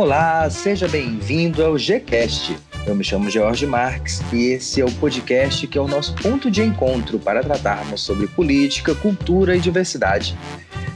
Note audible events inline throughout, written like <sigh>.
Olá, seja bem-vindo ao Gcast. Eu me chamo Jorge Marques e esse é o podcast que é o nosso ponto de encontro para tratarmos sobre política, cultura e diversidade.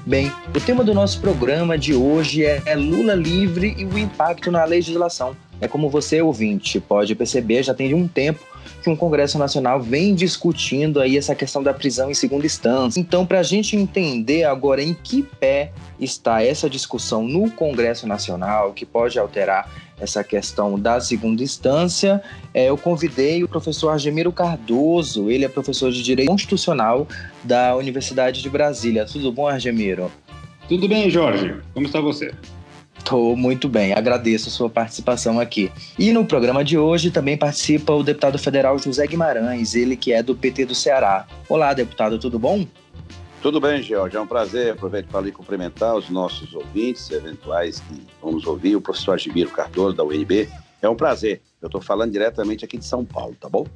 Bem, o tema do nosso programa de hoje é, é Lula livre e o impacto na legislação. É como você, ouvinte, pode perceber, já tem um tempo que um Congresso Nacional vem discutindo aí essa questão da prisão em segunda instância. Então, para a gente entender agora em que pé está essa discussão no Congresso Nacional, que pode alterar essa questão da segunda instância, é, eu convidei o professor Argemiro Cardoso, ele é professor de Direito Constitucional da Universidade de Brasília. Tudo bom, Argemiro? Tudo bem, Jorge. Como está você? Estou muito bem, agradeço a sua participação aqui. E no programa de hoje também participa o deputado federal José Guimarães, ele que é do PT do Ceará. Olá, deputado, tudo bom? Tudo bem, George, é um prazer. Aproveito para lhe cumprimentar os nossos ouvintes eventuais que vamos ouvir, o professor Agimiro Cardoso, da UNB. É um prazer. Eu estou falando diretamente aqui de São Paulo, tá bom?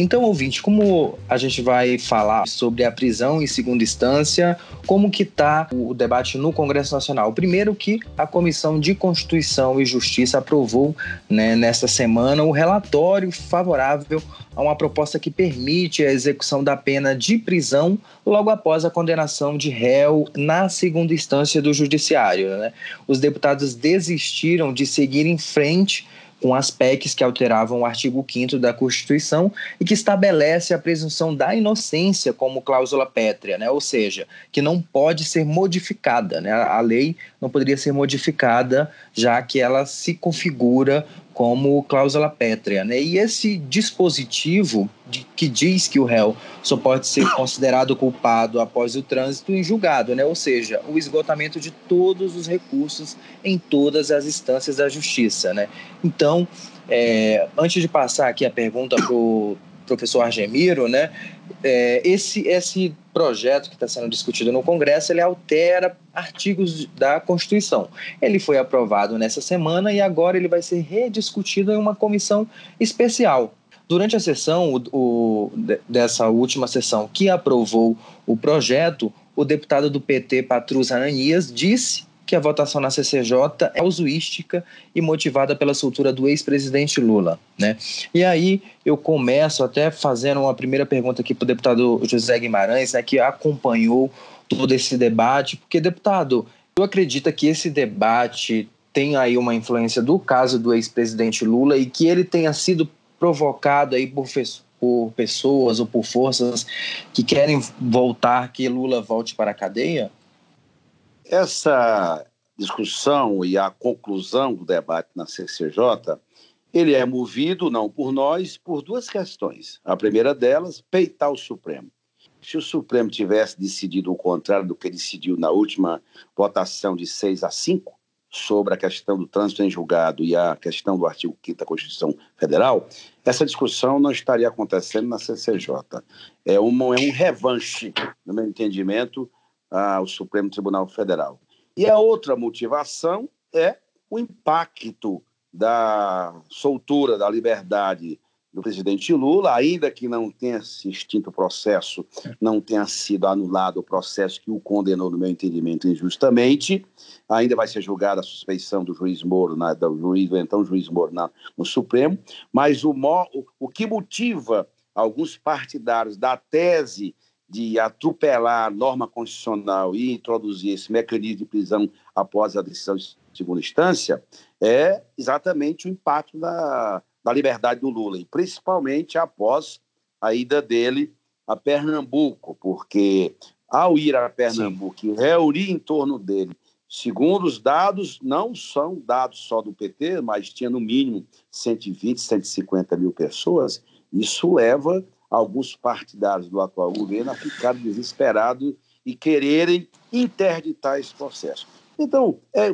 Então, ouvinte, como a gente vai falar sobre a prisão em segunda instância, como que está o debate no Congresso Nacional? Primeiro que a Comissão de Constituição e Justiça aprovou né, nesta semana o relatório favorável a uma proposta que permite a execução da pena de prisão logo após a condenação de réu na segunda instância do Judiciário. Né? Os deputados desistiram de seguir em frente com as PECs que alteravam o artigo 5 da Constituição e que estabelece a presunção da inocência como cláusula pétrea, né? ou seja, que não pode ser modificada. Né? A lei não poderia ser modificada, já que ela se configura como cláusula pétrea. Né? E esse dispositivo de, que diz que o réu só pode ser <coughs> considerado culpado após o trânsito em julgado, né? ou seja, o esgotamento de todos os recursos em todas as instâncias da justiça. Né? Então, é, antes de passar aqui a pergunta para o professor Argemiro, né? é, esse, esse projeto que está sendo discutido no Congresso, ele altera artigos da Constituição. Ele foi aprovado nessa semana e agora ele vai ser rediscutido em uma comissão especial. Durante a sessão o, o, dessa última sessão que aprovou o projeto, o deputado do PT, Patrus Ananias, disse que a votação na CCJ é usuística e motivada pela soltura do ex-presidente Lula. Né? E aí eu começo até fazendo uma primeira pergunta aqui para o deputado José Guimarães, né, que acompanhou todo esse debate, porque, deputado, eu acredito que esse debate tem aí uma influência do caso do ex-presidente Lula e que ele tenha sido provocado aí por, por pessoas ou por forças que querem voltar, que Lula volte para a cadeia? Essa discussão e a conclusão do debate na CCJ, ele é movido não por nós, por duas questões. A primeira delas, peitar o Supremo. Se o Supremo tivesse decidido o contrário do que decidiu na última votação de 6 a 5 sobre a questão do trânsito em julgado e a questão do artigo 5 da Constituição Federal, essa discussão não estaria acontecendo na CCJ. É, uma, é um revanche, no meu entendimento, ao Supremo Tribunal Federal. E a outra motivação é o impacto da soltura, da liberdade do presidente Lula, ainda que não tenha se extinto o processo, não tenha sido anulado o processo que o condenou, no meu entendimento, injustamente, ainda vai ser julgada a suspeição do juiz Moro, na, do, juiz, então juiz Moro na, no Supremo, mas o, o, o que motiva alguns partidários da tese de atropelar a norma constitucional e introduzir esse mecanismo de prisão após a decisão de segunda instância é exatamente o impacto da, da liberdade do Lula, e principalmente após a ida dele a Pernambuco, porque ao ir a Pernambuco Sim. e reunir em torno dele, segundo os dados, não são dados só do PT, mas tinha no mínimo 120, 150 mil pessoas, isso leva alguns partidários do atual governo a desesperados e quererem interditar esse processo. Então, é,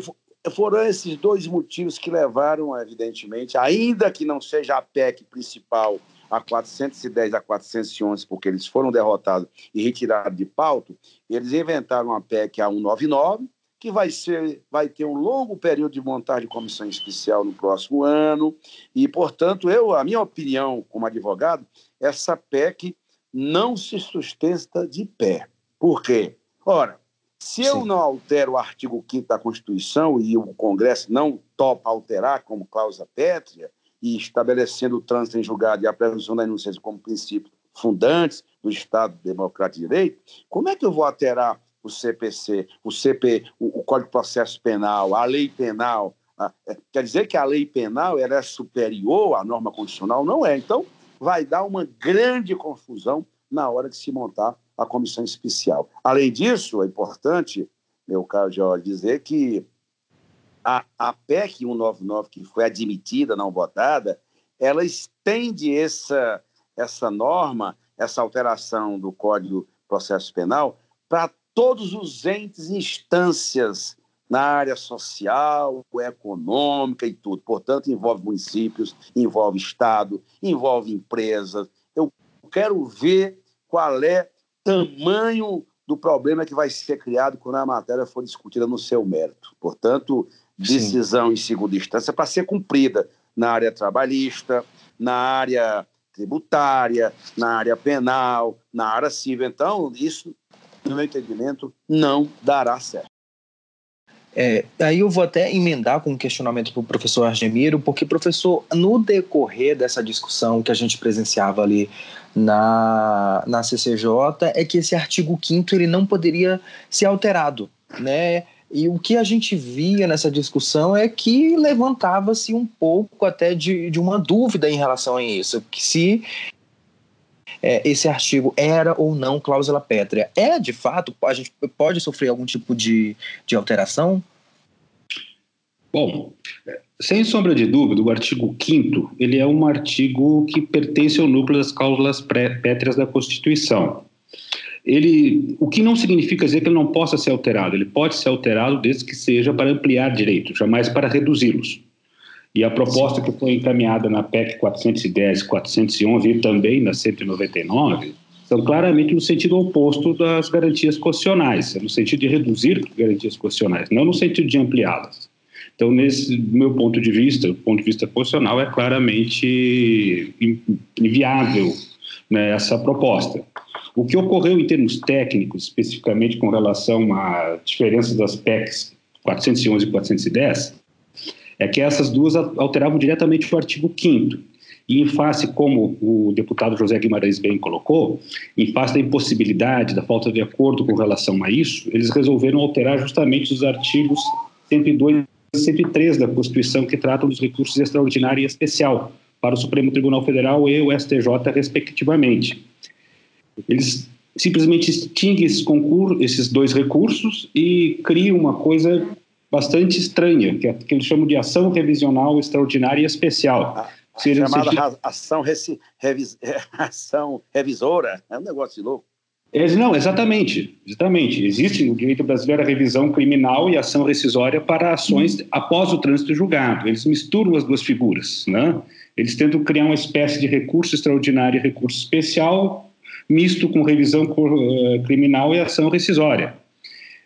foram esses dois motivos que levaram, evidentemente, ainda que não seja a PEC principal, a 410 a 411, porque eles foram derrotados e retirados de pauta, eles inventaram a PEC a 199, que vai, ser, vai ter um longo período de montagem de comissão especial no próximo ano, e, portanto, eu, a minha opinião como advogado, essa PEC não se sustenta de pé. Por quê? Ora, Se Sim. eu não altero o artigo 5 da Constituição e o Congresso não topa alterar como cláusula pétrea, e estabelecendo o trânsito em julgado e a presunção da inocência como princípios fundantes do Estado Democrático de Direito, como é que eu vou alterar o CPC, o CP, o, o Código de Processo Penal, a lei penal? A, é, quer dizer que a lei penal era é superior à norma constitucional? Não é. Então, vai dar uma grande confusão na hora de se montar a comissão especial. Além disso, é importante, meu caro Jorge, dizer que a, a PEC 199, que foi admitida, não votada, ela estende essa, essa norma, essa alteração do Código de Processo Penal para todos os entes e instâncias na área social, econômica e tudo. Portanto, envolve municípios, envolve Estado, envolve empresas. Eu quero ver qual é tamanho do problema que vai ser criado quando a matéria for discutida no seu mérito. Portanto, decisão Sim. em segunda instância para ser cumprida na área trabalhista, na área tributária, na área penal, na área civil. Então, isso, no meu entendimento, não dará certo. É, aí eu vou até emendar com um questionamento para o professor Argemiro, porque, professor, no decorrer dessa discussão que a gente presenciava ali na, na CCJ, é que esse artigo 5 ele não poderia ser alterado, né? E o que a gente via nessa discussão é que levantava-se um pouco até de, de uma dúvida em relação a isso, que se é, esse artigo era ou não cláusula pétrea. É, de fato, a gente pode sofrer algum tipo de, de alteração? Bom, sem sombra de dúvida, o artigo 5 ele é um artigo que pertence ao núcleo das cláusulas pétreas da Constituição ele, o que não significa dizer que ele não possa ser alterado. Ele pode ser alterado desde que seja para ampliar direitos, jamais para reduzi-los. E a proposta que foi encaminhada na PEC 410 411 e também na 199 são claramente no sentido oposto das garantias constitucionais, no sentido de reduzir garantias constitucionais, não no sentido de ampliá-las. Então, nesse meu ponto de vista, do ponto de vista constitucional, é claramente inviável né, essa proposta. O que ocorreu em termos técnicos, especificamente com relação à diferença das PECs 411 e 410, é que essas duas alteravam diretamente o artigo 5 e em face, como o deputado José Guimarães bem colocou, em face da impossibilidade, da falta de acordo com relação a isso, eles resolveram alterar justamente os artigos 102 e 103 da Constituição que tratam dos recursos extraordinário e especial para o Supremo Tribunal Federal e o STJ, respectivamente. Eles simplesmente extinguem esses, concursos, esses dois recursos e criam uma coisa bastante estranha, que, é, que eles chamam de ação revisional extraordinária e especial. A, a chamada sentido... ação, reci, revis, <laughs> ação revisora, é um negócio de louco. não, exatamente, exatamente. Existe no direito brasileiro a revisão criminal e ação rescisória para ações após o trânsito julgado. Eles misturam as duas figuras, né? Eles tentam criar uma espécie de recurso extraordinário e recurso especial misto com revisão eh, criminal e ação rescisória.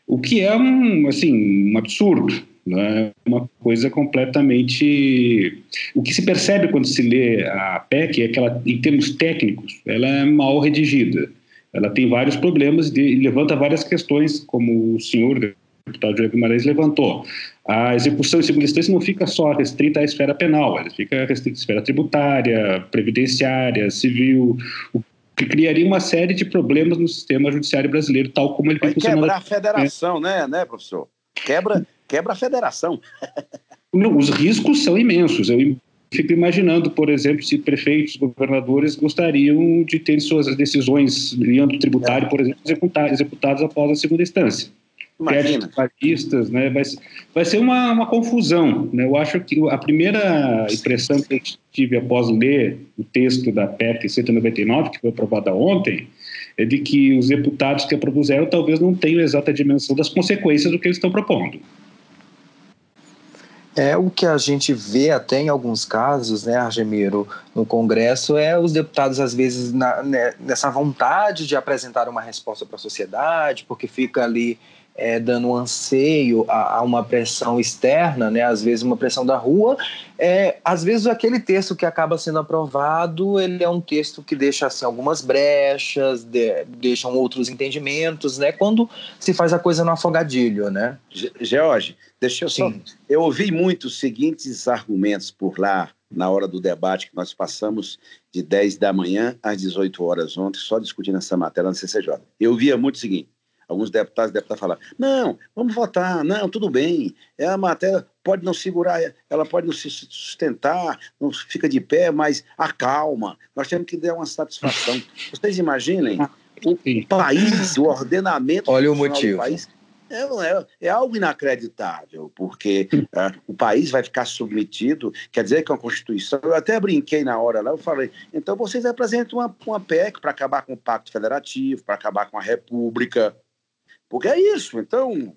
O que é um, assim, um absurdo, né? uma coisa completamente... O que se percebe quando se lê a PEC é que ela, em termos técnicos, ela é mal redigida. Ela tem vários problemas e levanta várias questões, como o senhor deputado Jair Guimarães levantou. A execução em segunda instância não fica só restrita à esfera penal, ela fica restrita à esfera tributária, previdenciária, civil, o que criaria uma série de problemas no sistema judiciário brasileiro, tal como ele Vai quebrar a federação, né, né, professor? Quebra, quebra a federação. <laughs> Os riscos são imensos. Eu fico imaginando, por exemplo, se prefeitos, governadores gostariam de ter suas decisões em âmbito tributário, é. por exemplo, executadas após a segunda instância. Imagina. Né? Vai, vai ser uma, uma confusão. Né? Eu acho que a primeira impressão que eu tive após ler o texto da PEC 199, que foi aprovada ontem, é de que os deputados que a propuseram talvez não tenham exata dimensão das consequências do que eles estão propondo. É o que a gente vê até em alguns casos, né, Argemiro, no Congresso, é os deputados, às vezes, na, né, nessa vontade de apresentar uma resposta para a sociedade, porque fica ali é, dando um anseio a, a, uma pressão externa, né, às vezes uma pressão da rua, é, às vezes aquele texto que acaba sendo aprovado, ele é um texto que deixa assim, algumas brechas, de, deixam outros entendimentos, né, quando se faz a coisa no afogadilho, né? George, deixa eu só... Sim. Eu ouvi muito os seguintes argumentos por lá, na hora do debate que nós passamos de 10 da manhã às 18 horas ontem, só discutindo essa matéria na CCJ. Eu via muito o seguinte, alguns deputados devem estar falando, não, vamos votar, não, tudo bem, é a matéria pode não segurar, ela pode não se sustentar, não fica de pé, mas acalma, nós temos que dar uma satisfação. <laughs> Vocês imaginem o país, o ordenamento Olha o motivo. do país, é, é, é, algo inacreditável, porque é, o país vai ficar submetido, quer dizer que a Constituição, eu até brinquei na hora lá, eu falei, então vocês apresentam uma, uma PEC para acabar com o Pacto Federativo, para acabar com a República, porque é isso. Então,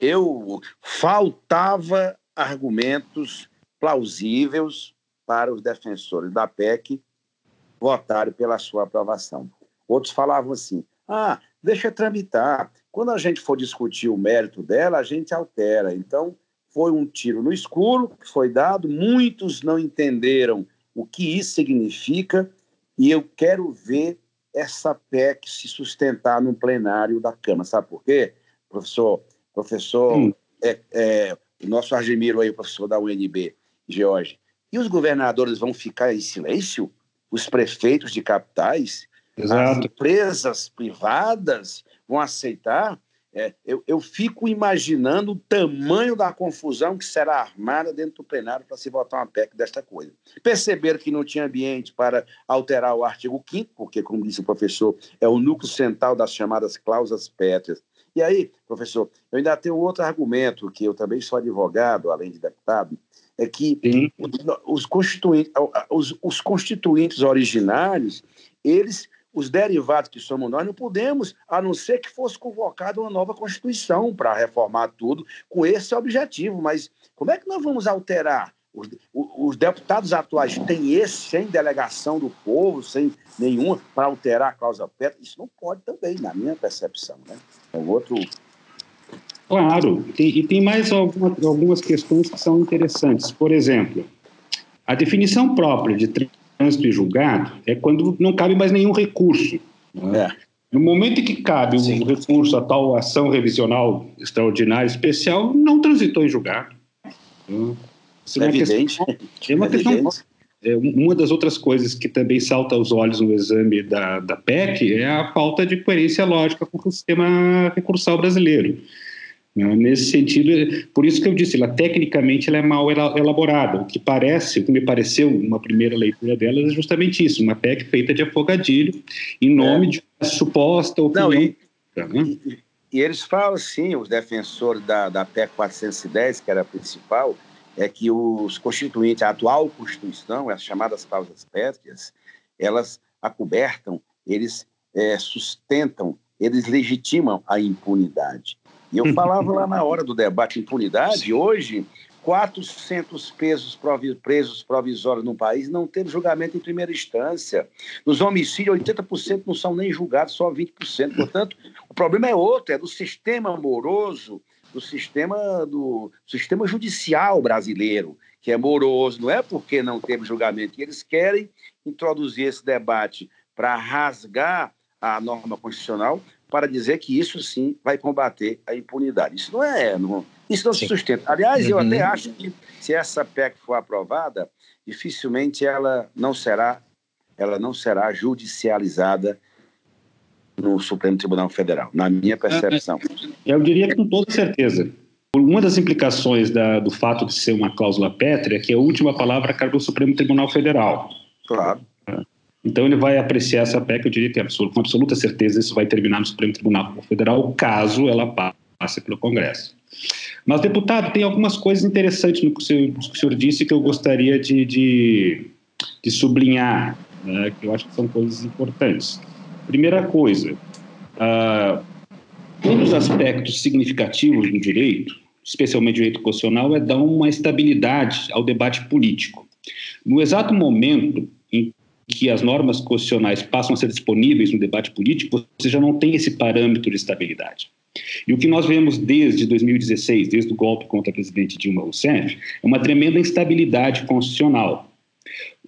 eu faltava argumentos plausíveis para os defensores da PEC votarem pela sua aprovação. Outros falavam assim: ah, deixa tramitar. Quando a gente for discutir o mérito dela, a gente altera. Então, foi um tiro no escuro que foi dado, muitos não entenderam o que isso significa, e eu quero ver essa PEC se sustentar no plenário da Câmara. Sabe por quê? Professor, professor, hum. é, é, o nosso Argemiro aí, professor da UNB, George, e os governadores vão ficar em silêncio? Os prefeitos de capitais? Exato. As empresas privadas vão aceitar? É, eu, eu, fico imaginando o tamanho da confusão que será armada dentro do plenário para se votar uma PEC desta coisa. Perceberam que não tinha ambiente para alterar o artigo 5 porque, como disse o professor, é o núcleo central das chamadas cláusulas pétreas. E aí, professor, eu ainda tenho outro argumento, que eu também sou advogado, além de deputado, é que os constituintes, os, os constituintes originários, eles os derivados que somos nós, não podemos, a não ser que fosse convocada uma nova Constituição para reformar tudo com esse objetivo. Mas como é que nós vamos alterar? Os, os deputados atuais têm esse, sem delegação do povo, sem nenhuma, para alterar a causa pet? Isso não pode também, na minha percepção. Né? É outro. Claro, e tem mais alguma, algumas questões que são interessantes. Por exemplo, a definição própria de trânsito e julgado é quando não cabe mais nenhum recurso. Né? É. No momento em que cabe Sim. um recurso a tal ação revisional extraordinária especial, não transitou em julgado. Isso é, é evidente. Questão, é uma é questão. É, uma das outras coisas que também salta aos olhos no exame da, da PEC é a falta de coerência lógica com o sistema recursal brasileiro. Né? Nesse sentido, por isso que eu disse, ela tecnicamente ela é mal elaborada. O que parece, o que me pareceu uma primeira leitura dela é justamente isso, uma PEC feita de afogadilho em nome é. de uma suposta opinião. Não, e, né? e, e, eles falam sim, os defensores da, da PEC 410, que era a principal, é que os constituintes, a atual Constituição, as chamadas causas pétreas, elas acobertam, eles é, sustentam, eles legitimam a impunidade. E eu <laughs> falava lá na hora do debate impunidade, hoje, 400 pesos presos provisórios no país não teve julgamento em primeira instância. Nos homicídios, 80% não são nem julgados, só 20%. Portanto, o problema é outro, é do sistema amoroso, do sistema, do sistema judicial brasileiro, que é moroso. Não é porque não teve julgamento. E eles querem introduzir esse debate para rasgar a norma constitucional para dizer que isso sim vai combater a impunidade. Isso não é, não, isso não sim. se sustenta. Aliás, uhum. eu até acho que se essa PEC for aprovada, dificilmente ela não será, ela não será judicializada no Supremo Tribunal Federal, na minha percepção. Eu diria com toda certeza. Uma das implicações da, do fato de ser uma cláusula pétrea é que a última palavra cabe ao Supremo Tribunal Federal. Claro. Então ele vai apreciar essa PEC, eu diria que é com absoluta certeza isso vai terminar no Supremo Tribunal Federal, caso ela passe pelo Congresso. Mas, deputado, tem algumas coisas interessantes no que o senhor, que o senhor disse que eu gostaria de, de, de sublinhar, né, que eu acho que são coisas importantes. Primeira coisa, uh, um dos aspectos significativos do direito especialmente direito constitucional, é dar uma estabilidade ao debate político. No exato momento que as normas constitucionais passam a ser disponíveis no debate político, você já não tem esse parâmetro de estabilidade. E o que nós vemos desde 2016, desde o golpe contra a presidente Dilma Rousseff, é uma tremenda instabilidade constitucional,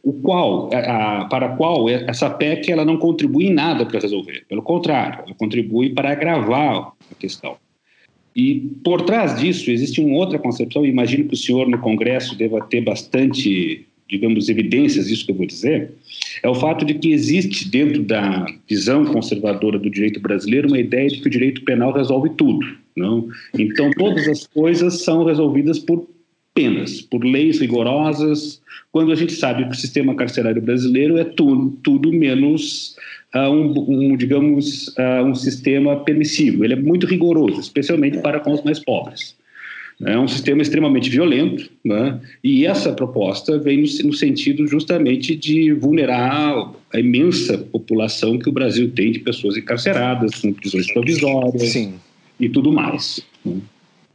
o qual, a, a, para a qual essa PEC ela não contribui em nada para resolver. Pelo contrário, ela contribui para agravar a questão. E por trás disso existe uma outra concepção, e imagino que o senhor no Congresso deva ter bastante digamos, evidências disso que eu vou dizer, é o fato de que existe dentro da visão conservadora do direito brasileiro uma ideia de que o direito penal resolve tudo. Não? Então, todas as coisas são resolvidas por penas, por leis rigorosas, quando a gente sabe que o sistema carcerário brasileiro é tudo, tudo menos uh, um, um, digamos, uh, um sistema permissivo. Ele é muito rigoroso, especialmente para com os mais pobres. É um sistema extremamente violento, né? e essa proposta vem no, no, sentido justamente de vulnerar a imensa população que o Brasil tem de pessoas encarceradas, com prisões provisórias Sim. e tudo mais. Né?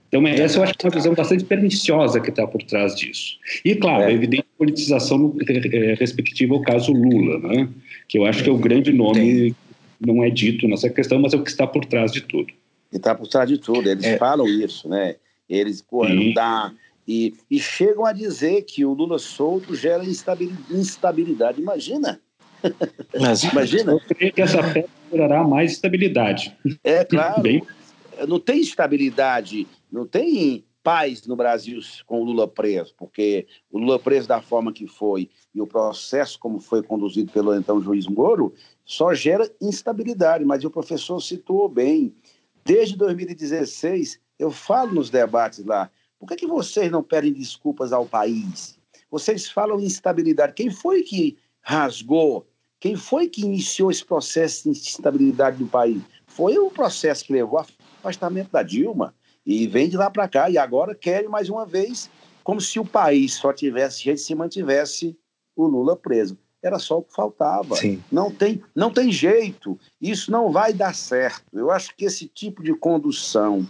Então, é, essa eu acho que é uma visão bastante perniciosa que está por trás disso. E, claro, é. a evidente politização no, é, respectiva ao caso Lula, né? que eu acho que é o grande nome, não é dito nessa questão, mas é o que está por trás de tudo. E está por trás de tudo, eles é. falam isso, né? Eles, não dá. E, e chegam a dizer que o Lula solto gera instabilidade. Imagina! Mas, <laughs> Imagina! Eu creio que essa festa gerará mais estabilidade. É, claro. Bem... Não tem estabilidade, não tem paz no Brasil com o Lula preso, porque o Lula preso da forma que foi e o processo como foi conduzido pelo então juiz Moro só gera instabilidade. Mas o professor situou bem. Desde 2016, eu falo nos debates lá, por que, que vocês não pedem desculpas ao país? Vocês falam em instabilidade. Quem foi que rasgou? Quem foi que iniciou esse processo de instabilidade do país? Foi o processo que levou ao afastamento da Dilma. E vem de lá para cá. E agora querem mais uma vez, como se o país só tivesse jeito se mantivesse o Lula preso. Era só o que faltava. Sim. Não tem, não tem jeito. Isso não vai dar certo. Eu acho que esse tipo de condução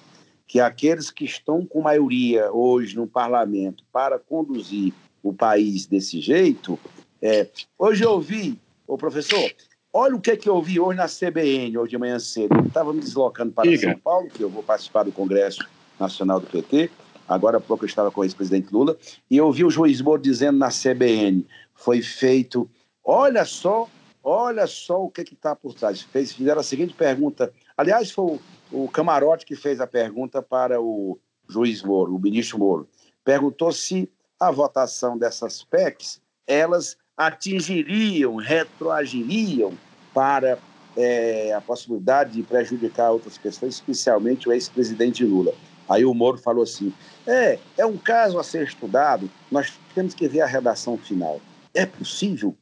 que aqueles que estão com maioria hoje no parlamento para conduzir o país desse jeito. É, hoje eu ouvi, o professor, olha o que, é que eu ouvi hoje na CBN, hoje de manhã cedo. Eu estava me deslocando para São Paulo, que eu vou participar do Congresso Nacional do PT. Agora há pouco eu estava com o ex-presidente Lula, e eu ouvi o juiz Moro dizendo na CBN: foi feito, olha só, olha só o que está por trás. Fez, fizeram a seguinte pergunta. Aliás, foi o Camarote que fez a pergunta para o juiz Moro, o ministro Moro. Perguntou se a votação dessas PECs, elas atingiriam, retroagiriam para é, a possibilidade de prejudicar outras pessoas, especialmente o ex-presidente Lula. Aí o Moro falou assim: é, é um caso a ser estudado, nós temos que ver a redação final. É possível?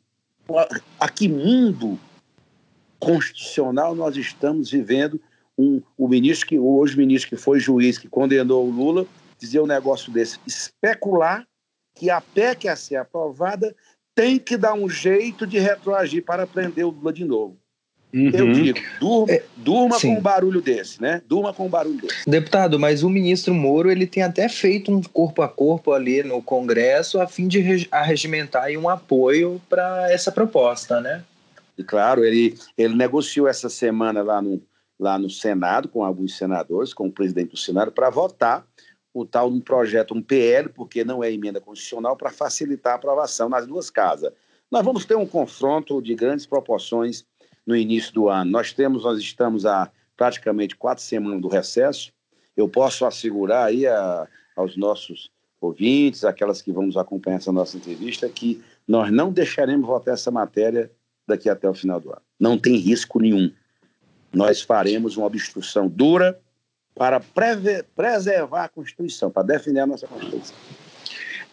A que mundo constitucional nós estamos vivendo um, o ministro que hoje o ministro que foi juiz que condenou o Lula dizer um negócio desse, especular que a PEC a ser aprovada tem que dar um jeito de retroagir para prender o Lula de novo. Uhum. Eu digo, durma, é, durma com um barulho desse, né? Durma com um barulho desse. Deputado, mas o ministro Moro ele tem até feito um corpo a corpo ali no Congresso a fim de arregimentar um apoio para essa proposta, né? E claro, ele, ele negociou essa semana lá no, lá no Senado, com alguns senadores, com o presidente do Senado, para votar o tal um projeto, um PL, porque não é emenda constitucional, para facilitar a aprovação nas duas casas. Nós vamos ter um confronto de grandes proporções no início do ano. Nós temos, nós estamos há praticamente quatro semanas do recesso. Eu posso assegurar aí a, aos nossos ouvintes, aquelas que vão nos acompanhar essa nossa entrevista, que nós não deixaremos votar essa matéria daqui até o final do ano. Não tem risco nenhum nós faremos uma obstrução dura para preservar a Constituição, para defender a nossa Constituição.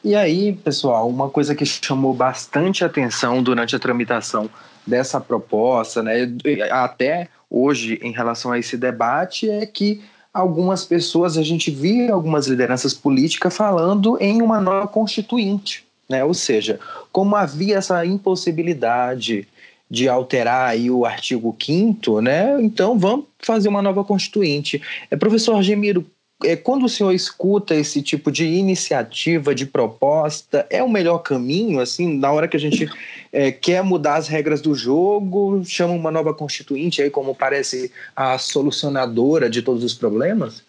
E aí, pessoal, uma coisa que chamou bastante atenção durante a tramitação dessa proposta, né, até hoje em relação a esse debate, é que algumas pessoas, a gente via algumas lideranças políticas falando em uma nova constituinte, né? Ou seja, como havia essa impossibilidade de alterar aí o artigo 5 né? Então vamos fazer uma nova constituinte. É, professor Gemiro, é, quando o senhor escuta esse tipo de iniciativa, de proposta, é o melhor caminho, assim, na hora que a gente é, quer mudar as regras do jogo, chama uma nova constituinte aí como parece a solucionadora de todos os problemas?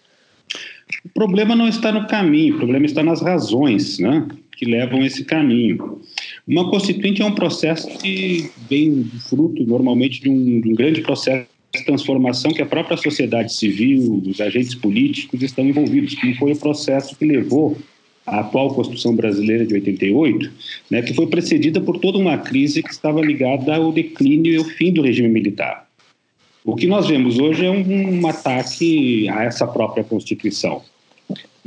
O problema não está no caminho, o problema está nas razões, né, que levam esse caminho. Uma constituinte é um processo que vem fruto, normalmente, de um, de um grande processo transformação que a própria sociedade civil, os agentes políticos estão envolvidos, como foi o processo que levou à atual Constituição Brasileira de 88, né, que foi precedida por toda uma crise que estava ligada ao declínio e ao fim do regime militar. O que nós vemos hoje é um, um ataque a essa própria Constituição.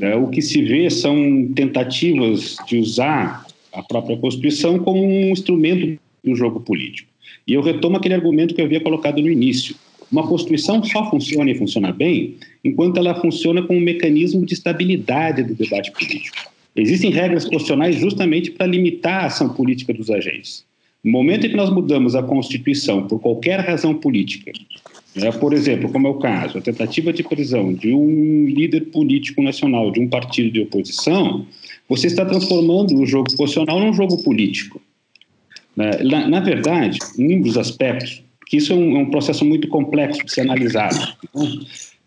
É, o que se vê são tentativas de usar a própria Constituição como um instrumento do jogo político. E eu retomo aquele argumento que eu havia colocado no início. Uma Constituição só funciona e funciona bem enquanto ela funciona como um mecanismo de estabilidade do debate político. Existem regras constitucionais justamente para limitar a ação política dos agentes. No momento em que nós mudamos a Constituição por qualquer razão política, né, por exemplo, como é o caso, a tentativa de prisão de um líder político nacional de um partido de oposição, você está transformando o jogo constitucional num jogo político. Né. Na, na verdade, um dos aspectos que isso é um, é um processo muito complexo de ser analisado. Então,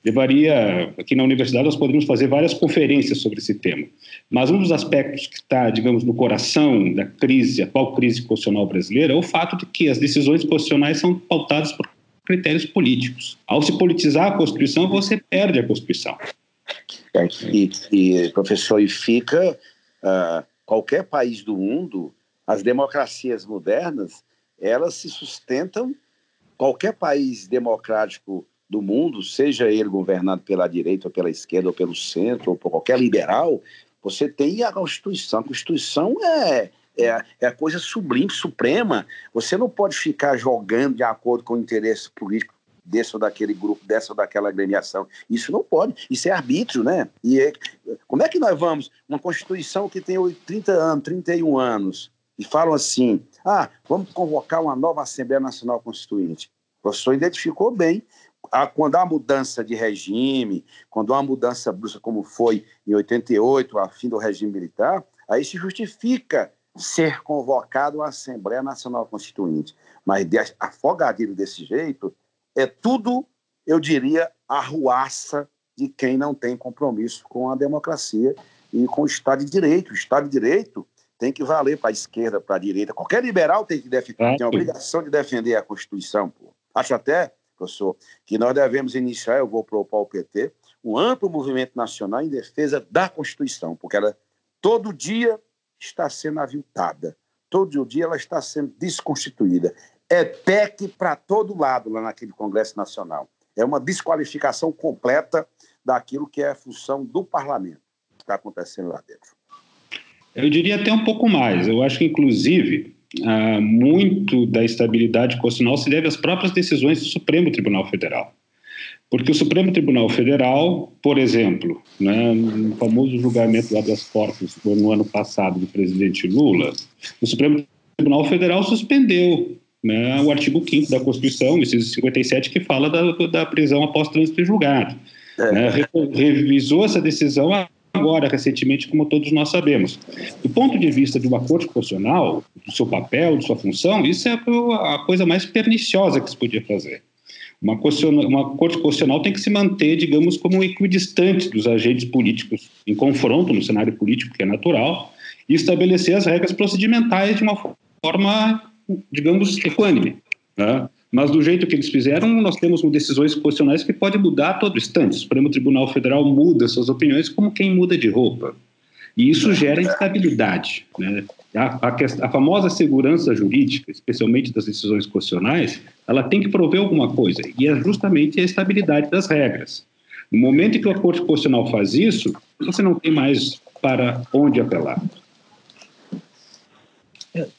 levaria, aqui na universidade nós poderíamos fazer várias conferências sobre esse tema, mas um dos aspectos que está, digamos, no coração da crise, a atual crise constitucional brasileira, é o fato de que as decisões constitucionais são pautadas por critérios políticos. Ao se politizar a Constituição, você perde a Constituição. É, e, e, professor, e fica uh, qualquer país do mundo, as democracias modernas, elas se sustentam qualquer país democrático do mundo, seja ele governado pela direita ou pela esquerda ou pelo centro ou por qualquer liberal, você tem a Constituição. A Constituição é, é, é a coisa sublime, suprema. Você não pode ficar jogando de acordo com o interesse político desse ou daquele grupo, dessa ou daquela agremiação. Isso não pode. Isso é arbítrio, né? E é, como é que nós vamos? Uma Constituição que tem 30 anos, 31 anos, e falam assim: ah, vamos convocar uma nova Assembleia Nacional Constituinte. O professor identificou bem. Quando há mudança de regime, quando há uma mudança brusca, como foi em 88, a fim do regime militar, aí se justifica ser convocado uma Assembleia Nacional Constituinte. Mas afogadilho desse jeito é tudo, eu diria, arruaça de quem não tem compromisso com a democracia e com o Estado de Direito. O Estado de Direito tem que valer para a esquerda, para a direita. Qualquer liberal tem que defender, tem a obrigação de defender a Constituição. Pô. Acho até, professor, que nós devemos iniciar, eu vou propor ao PT, um amplo movimento nacional em defesa da Constituição, porque ela todo dia está sendo aviltada, todo dia ela está sendo desconstituída. É PEC para todo lado lá naquele Congresso Nacional. É uma desqualificação completa daquilo que é a função do parlamento que está acontecendo lá dentro. Eu diria até um pouco mais. Eu acho que, inclusive, ah, muito da estabilidade constitucional se deve às próprias decisões do Supremo Tribunal Federal. Porque o Supremo Tribunal Federal, por exemplo, né, no famoso julgamento do habeas corpus no ano passado do presidente Lula, o Supremo Tribunal Federal suspendeu né, o artigo 5 da Constituição, inciso 57, que fala da, da prisão após trânsito julgado. É. Né, revisou essa decisão agora, recentemente, como todos nós sabemos. Do ponto de vista de uma corte constitucional, do seu papel, de sua função, isso é a coisa mais perniciosa que se podia fazer. Uma, uma corte constitucional tem que se manter, digamos, como equidistante dos agentes políticos em confronto no cenário político, que é natural, e estabelecer as regras procedimentais de uma forma, digamos, equânime. Né? Mas do jeito que eles fizeram, nós temos decisões constitucionais que podem mudar a todo instante. O Supremo Tribunal Federal muda suas opiniões como quem muda de roupa. E isso gera instabilidade. Né? A, a, a, famosa segurança jurídica, especialmente das decisões constitucionais, ela tem que prover alguma coisa, e é justamente a estabilidade das regras. No momento em que a Corte Constitucional faz isso, você não tem mais para onde apelar.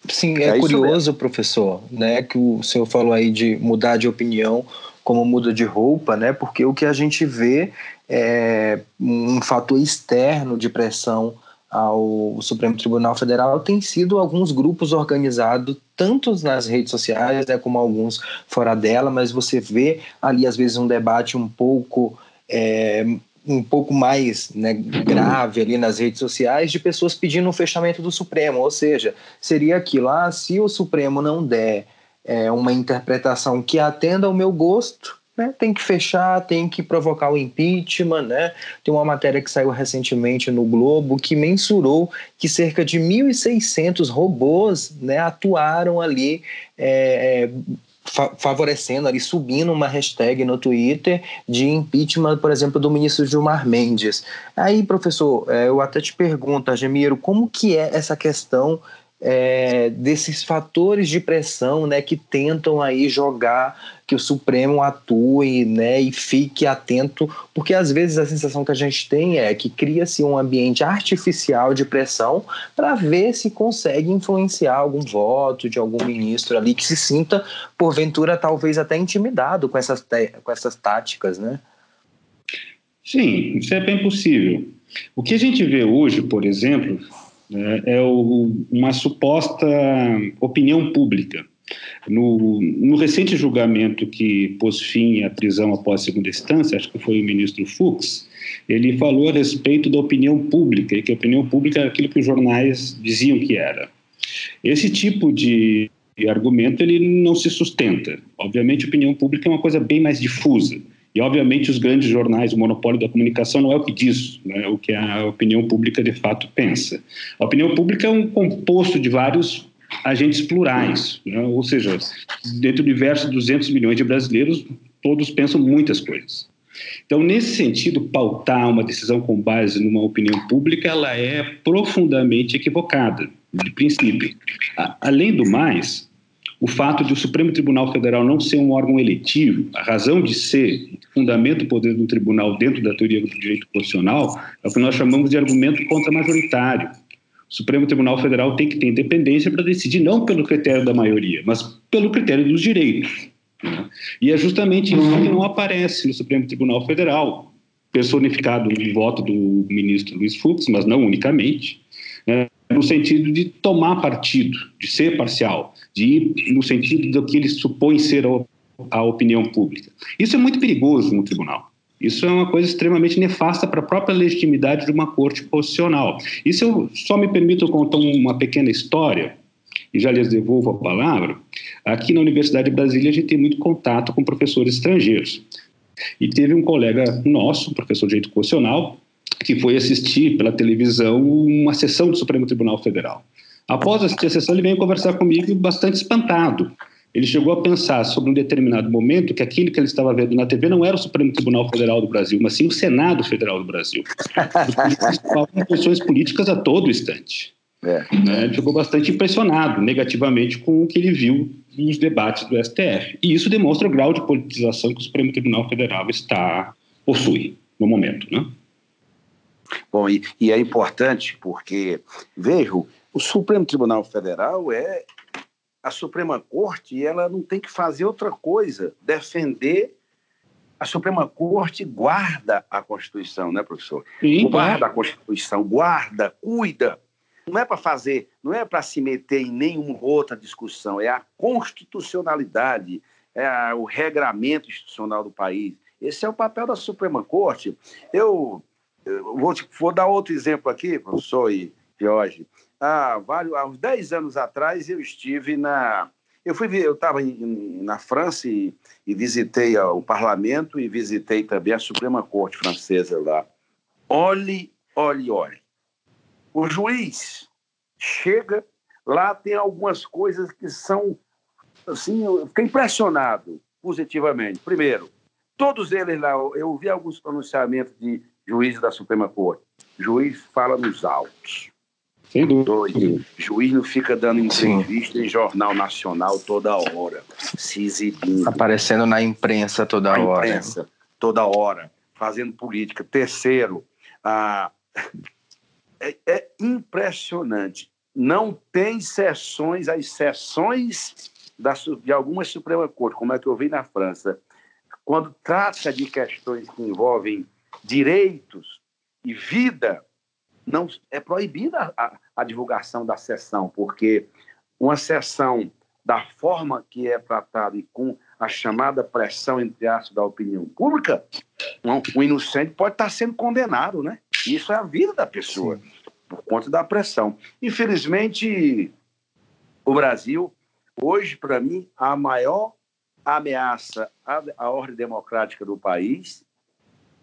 Sim, é, é curioso, professor, né, que o senhor falou aí de mudar de opinião como muda de roupa, né? Porque o que a gente vê é um fator externo de pressão ao Supremo Tribunal Federal tem sido alguns grupos organizados, tanto nas redes sociais, né, como alguns fora dela, mas você vê ali, às vezes, um debate um pouco é, um pouco mais né, grave ali nas redes sociais de pessoas pedindo o um fechamento do Supremo, ou seja, seria aquilo, ah, se o Supremo não der é, uma interpretação que atenda ao meu gosto, né, tem que fechar, tem que provocar o impeachment, né? Tem uma matéria que saiu recentemente no Globo que mensurou que cerca de 1.600 robôs né, atuaram ali é, é favorecendo ali, subindo uma hashtag no Twitter de impeachment, por exemplo, do ministro Gilmar Mendes. Aí, professor, é, eu até te pergunto, Agemiro, como que é essa questão é, desses fatores de pressão né, que tentam aí jogar que o Supremo atue né, e fique atento, porque às vezes a sensação que a gente tem é que cria-se um ambiente artificial de pressão para ver se consegue influenciar algum voto de algum ministro ali que se sinta, porventura, talvez até intimidado com essas, com essas táticas, né? Sim, isso é bem possível. O que a gente vê hoje, por exemplo, é o, uma suposta opinião pública. No, no, recente julgamento que pôs fim à prisão após segunda instância, acho que foi o ministro Fux, ele falou a respeito da opinião pública, e que a opinião pública era aquilo que os jornais diziam que era. Esse tipo de argumento ele não se sustenta. Obviamente, a opinião pública é uma coisa bem mais difusa. E, obviamente, os grandes jornais, o monopólio da comunicação não é o que diz, né, o que a opinião pública de fato pensa. A opinião pública é um composto de vários agentes plurais, né, ou seja, dentro de 200 milhões de brasileiros, todos pensam muitas coisas. Então, nesse sentido, pautar uma decisão com base numa opinião pública, ela é profundamente equivocada, de princípio. Além do mais, o fato de o Supremo Tribunal Federal não ser um órgão eletivo, a razão de ser, fundamento o poder do tribunal dentro da teoria do direito constitucional, é o que nós chamamos de argumento contra-majoritário. O Supremo Tribunal Federal tem que ter independência para decidir não pelo critério da maioria, mas pelo critério dos direitos. Né? E é justamente isso que não aparece no Supremo Tribunal Federal, personificado no voto do ministro Luiz Fux, mas não unicamente, né? no sentido de tomar partido, de ser parcial, de ir no sentido do que ele supõe ser a, opinião pública. Isso é muito perigoso no tribunal. Isso é uma coisa extremamente nefasta para a própria legitimidade de uma corte constitucional. Isso eu só me permito contar uma pequena história, e já lhes devolvo a palavra. Aqui na Universidade de Brasília, a gente tem muito contato com professores estrangeiros. E teve um colega nosso, professor de direito constitucional, que foi assistir pela televisão uma sessão do Supremo Tribunal Federal. Após assistir a sessão, ele veio conversar comigo bastante espantado. Ele chegou a pensar sobre um determinado momento que aquilo que ele estava vendo na TV não era o Supremo Tribunal Federal do Brasil, mas sim o Senado Federal do Brasil. <laughs> Com questões políticas a todo instante. É. Né? Ele ficou bastante impressionado negativamente com o que ele viu nos debates do STF. E isso demonstra o grau de politização que o Supremo Tribunal Federal está possui no momento. Né? Bom, e, e é importante porque, vejo, o Supremo Tribunal Federal é a Suprema Corte e ela não tem que fazer outra coisa, defender. A Suprema Corte guarda a Constituição, né, professor? Sim, guarda a Constituição, guarda, cuida. Não é para fazer, não é para se meter em nenhuma outra discussão, é a constitucionalidade, é o regramento institucional do país. Esse é o papel da Suprema Corte. Eu, eu vou, vou dar outro exemplo aqui, professor e Jorge há, vários, há uns 10 anos atrás, eu estive na. Eu fui eu estava na França e, e visitei o parlamento e visitei também a Suprema Corte francesa lá. Olhe, olhe, olhe. O juiz chega, lá tem algumas coisas que são. Assim, eu fiquei impressionado positivamente. Primeiro, todos eles lá, eu ouvi alguns pronunciamentos de juízes da Suprema Corte. O juiz fala nos autos. Sem dúvida. Juiz não fica dando entrevista Sim. em jornal nacional toda hora, se exibindo. Aparecendo na imprensa toda na hora. Imprensa, toda hora, fazendo política. Terceiro, ah, é, é impressionante. Não tem sessões, as sessões da, de algumas Suprema Corte, como é que eu vi na França, quando trata de questões que envolvem direitos e vida, não é proibida a, a divulgação da sessão, porque uma sessão da forma que é tratada e com a chamada pressão, entre aspas, da opinião pública, um, um inocente pode estar sendo condenado, né? Isso é a vida da pessoa, Sim. por conta da pressão. Infelizmente, o Brasil, hoje, para mim, a maior ameaça à, à ordem democrática do país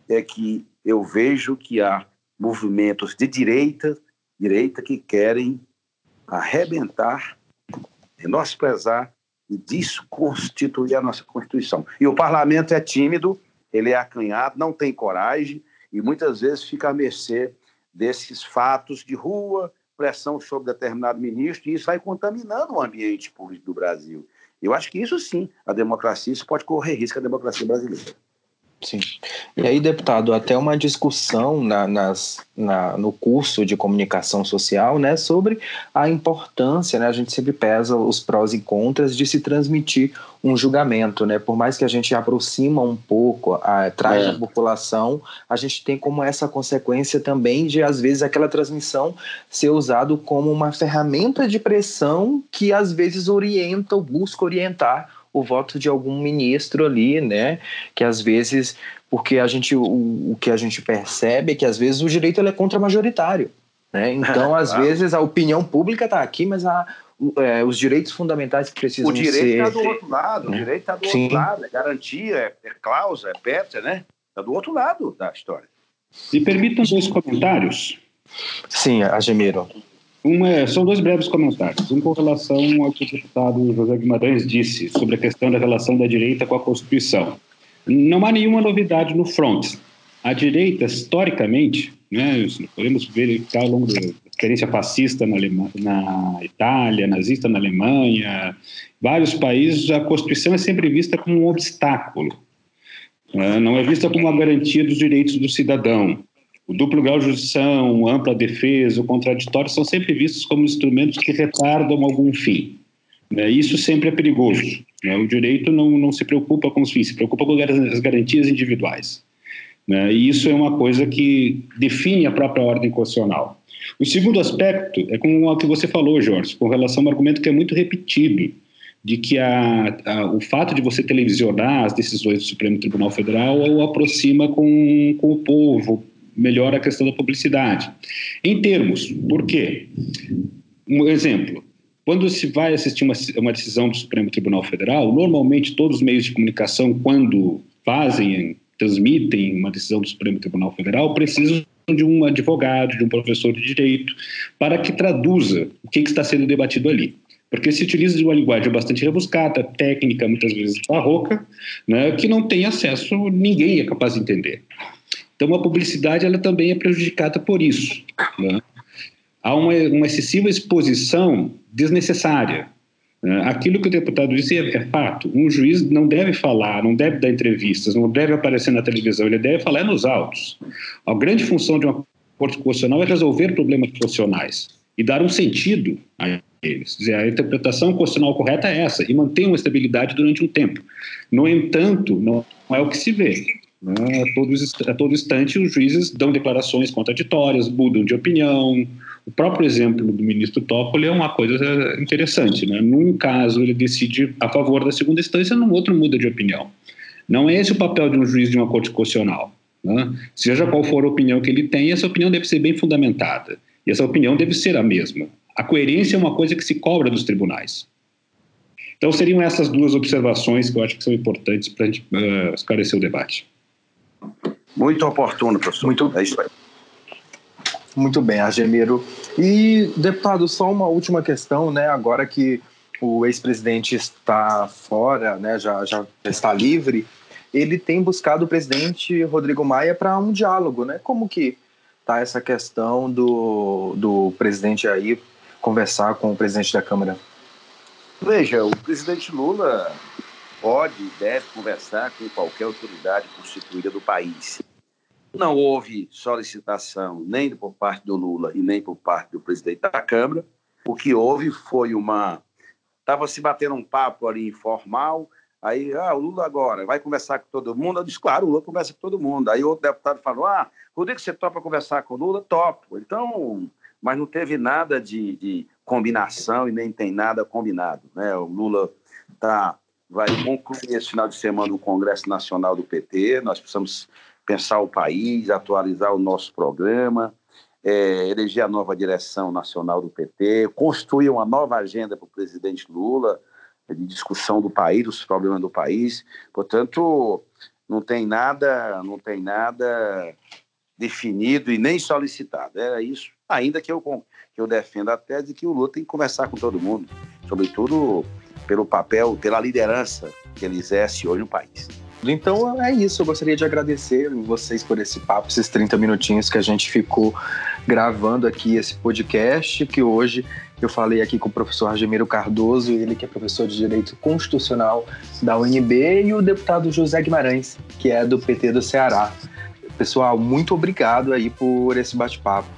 é que eu vejo que há movimentos de direita, direita que querem arrebentar, menosprezar e desconstituir a nossa Constituição. E o parlamento é tímido, ele é acanhado, não tem coragem e muitas vezes fica à mercê desses fatos de rua, pressão sobre determinado ministro, e isso vai contaminando o ambiente público do Brasil. Eu acho que isso sim, a democracia, isso pode correr risco à democracia brasileira. Sim. E aí, deputado, até uma discussão na, nas, na, no curso de comunicação social né, sobre a importância, né, a gente sempre pesa os prós e contras de se transmitir um julgamento. Né? Por mais que a gente aproxima um pouco, a, traz é. a população, a gente tem como essa consequência também de, às vezes, aquela transmissão ser usado como uma ferramenta de pressão que, às vezes, orienta ou busca orientar o voto de algum ministro ali, né? Que às vezes, porque a gente, o, o que a gente percebe é que às vezes o direito ele é contra-majoritário, né? <laughs> Então, às claro. vezes, a opinião pública está aqui, mas a, é, os direitos fundamentais que precisam ser... O direito está do outro lado, né? o direito está do Sim. outro lado, é garantia, é, é cláusula, é petra, né? Está do outro lado da história. Me permitam dois comentários. Sim, Agemiro. Uma, é, são dois breves comentários. Um com relação ao que o deputado José Guimarães disse sobre a questão da relação da direita com a Constituição. Não há nenhuma novidade no front. A direita, historicamente, né, podemos ver ao longo da experiência fascista na, Alemanha, na Itália, nazista na Alemanha, vários países, a Constituição é sempre vista como um obstáculo. Né, não é vista como uma garantia dos direitos do cidadão. O duplo grau de jurisdição, ampla defesa, o contraditório são sempre vistos como instrumentos que retardam algum fim. Né? Isso sempre é perigoso. Né? O direito não, não se preocupa com os fins, se preocupa com as garantias individuais. Né? E isso é uma coisa que define a própria ordem constitucional. O segundo aspecto é com o que você falou, Jorge, com relação ao argumento que é muito repetido, de que a, a, o fato de você televisionar as decisões do Supremo Tribunal Federal o aproxima com, com o povo, melhora a questão da publicidade. Em termos, por quê? Um exemplo, quando se vai assistir uma, uma decisão do Supremo Tribunal Federal, normalmente todos os meios de comunicação, quando fazem, transmitem uma decisão do Supremo Tribunal Federal, precisam de um advogado, de um professor de direito, para que traduza o que, que está sendo debatido ali porque se utiliza de uma linguagem bastante rebuscada, técnica, muitas vezes barroca, né, que não tem acesso, ninguém é capaz de entender. Então, a publicidade ela também é prejudicada por isso. Né? Há uma, uma, excessiva exposição desnecessária. Né? Aquilo que o deputado disse é, é, fato. Um juiz não deve falar, não deve dar entrevistas, não deve aparecer na televisão, ele deve falar nos autos. A grande função de uma corte constitucional é resolver problemas constitucionais e dar um sentido a eles. Dizer, a interpretação constitucional correta é essa e manter uma estabilidade durante um tempo. No entanto, não é o que se vê. Né? A, todo, a todo instante, os juízes dão declarações contraditórias, mudam de opinião. O próprio exemplo do ministro Toffoli é uma coisa interessante. Né? Num caso, ele decide a favor da segunda instância, no outro, muda de opinião. Não é esse o papel de um juiz de uma corte constitucional. Né? Seja qual for a opinião que ele tem, essa opinião deve ser bem fundamentada. E essa opinião deve ser a mesma. A coerência é uma coisa que se cobra dos tribunais. Então, seriam essas duas observações que eu acho que são importantes para uh, esclarecer o debate. Muito oportuno, professor. Muito, é isso aí. Muito bem, Argemiro. E, deputado, só uma última questão, né? Agora que o ex-presidente está fora, né, já, já está livre, ele tem buscado o presidente Rodrigo Maia para um diálogo, né? Como que está essa questão do, do presidente aí conversar com o presidente da Câmara? Veja, o presidente Lula pode e deve conversar com qualquer autoridade constituída do país. Não houve solicitação nem por parte do Lula e nem por parte do presidente da Câmara. O que houve foi uma. Estava se batendo um papo ali informal. Aí, ah, o Lula agora vai conversar com todo mundo. Eu disse, claro, o Lula conversa com todo mundo. Aí outro deputado falou: ah, Rodrigo, você topa conversar com o Lula? Topo. Então, mas não teve nada de, de combinação e nem tem nada combinado. Né? O Lula está vai concluir esse final de semana o Congresso Nacional do PT. Nós precisamos pensar o país, atualizar o nosso programa, é, eleger a nova direção nacional do PT, construir uma nova agenda para o presidente Lula, de discussão do país, dos problemas do país. Portanto, não tem nada, não tem nada definido e nem solicitado. Era isso, ainda que eu, que eu defenda a tese que o Lula tem que conversar com todo mundo, sobretudo pelo papel, pela liderança que ele exerce hoje no país. Então é isso, eu gostaria de agradecer vocês por esse papo, esses 30 minutinhos que a gente ficou gravando aqui esse podcast, que hoje eu falei aqui com o professor Argemiro Cardoso, ele que é professor de Direito Constitucional da UNB, e o deputado José Guimarães, que é do PT do Ceará. Pessoal, muito obrigado aí por esse bate-papo.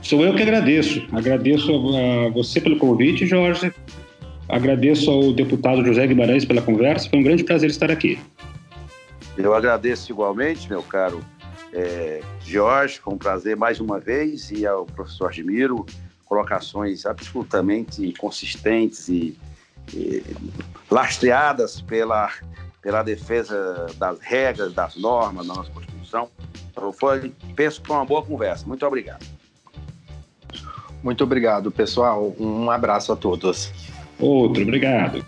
Sou eu que agradeço. Agradeço a você pelo convite, Jorge. Agradeço ao deputado José Guimarães pela conversa. Foi um grande prazer estar aqui. Eu agradeço igualmente, meu caro é, Jorge, foi um prazer mais uma vez, e ao professor Admiro, colocações absolutamente consistentes e, e lastreadas pela, pela defesa das regras, das normas da nossa Constituição. Então, foi, penso que foi uma boa conversa. Muito obrigado. Muito obrigado, pessoal. Um abraço a todos. Outro, obrigado.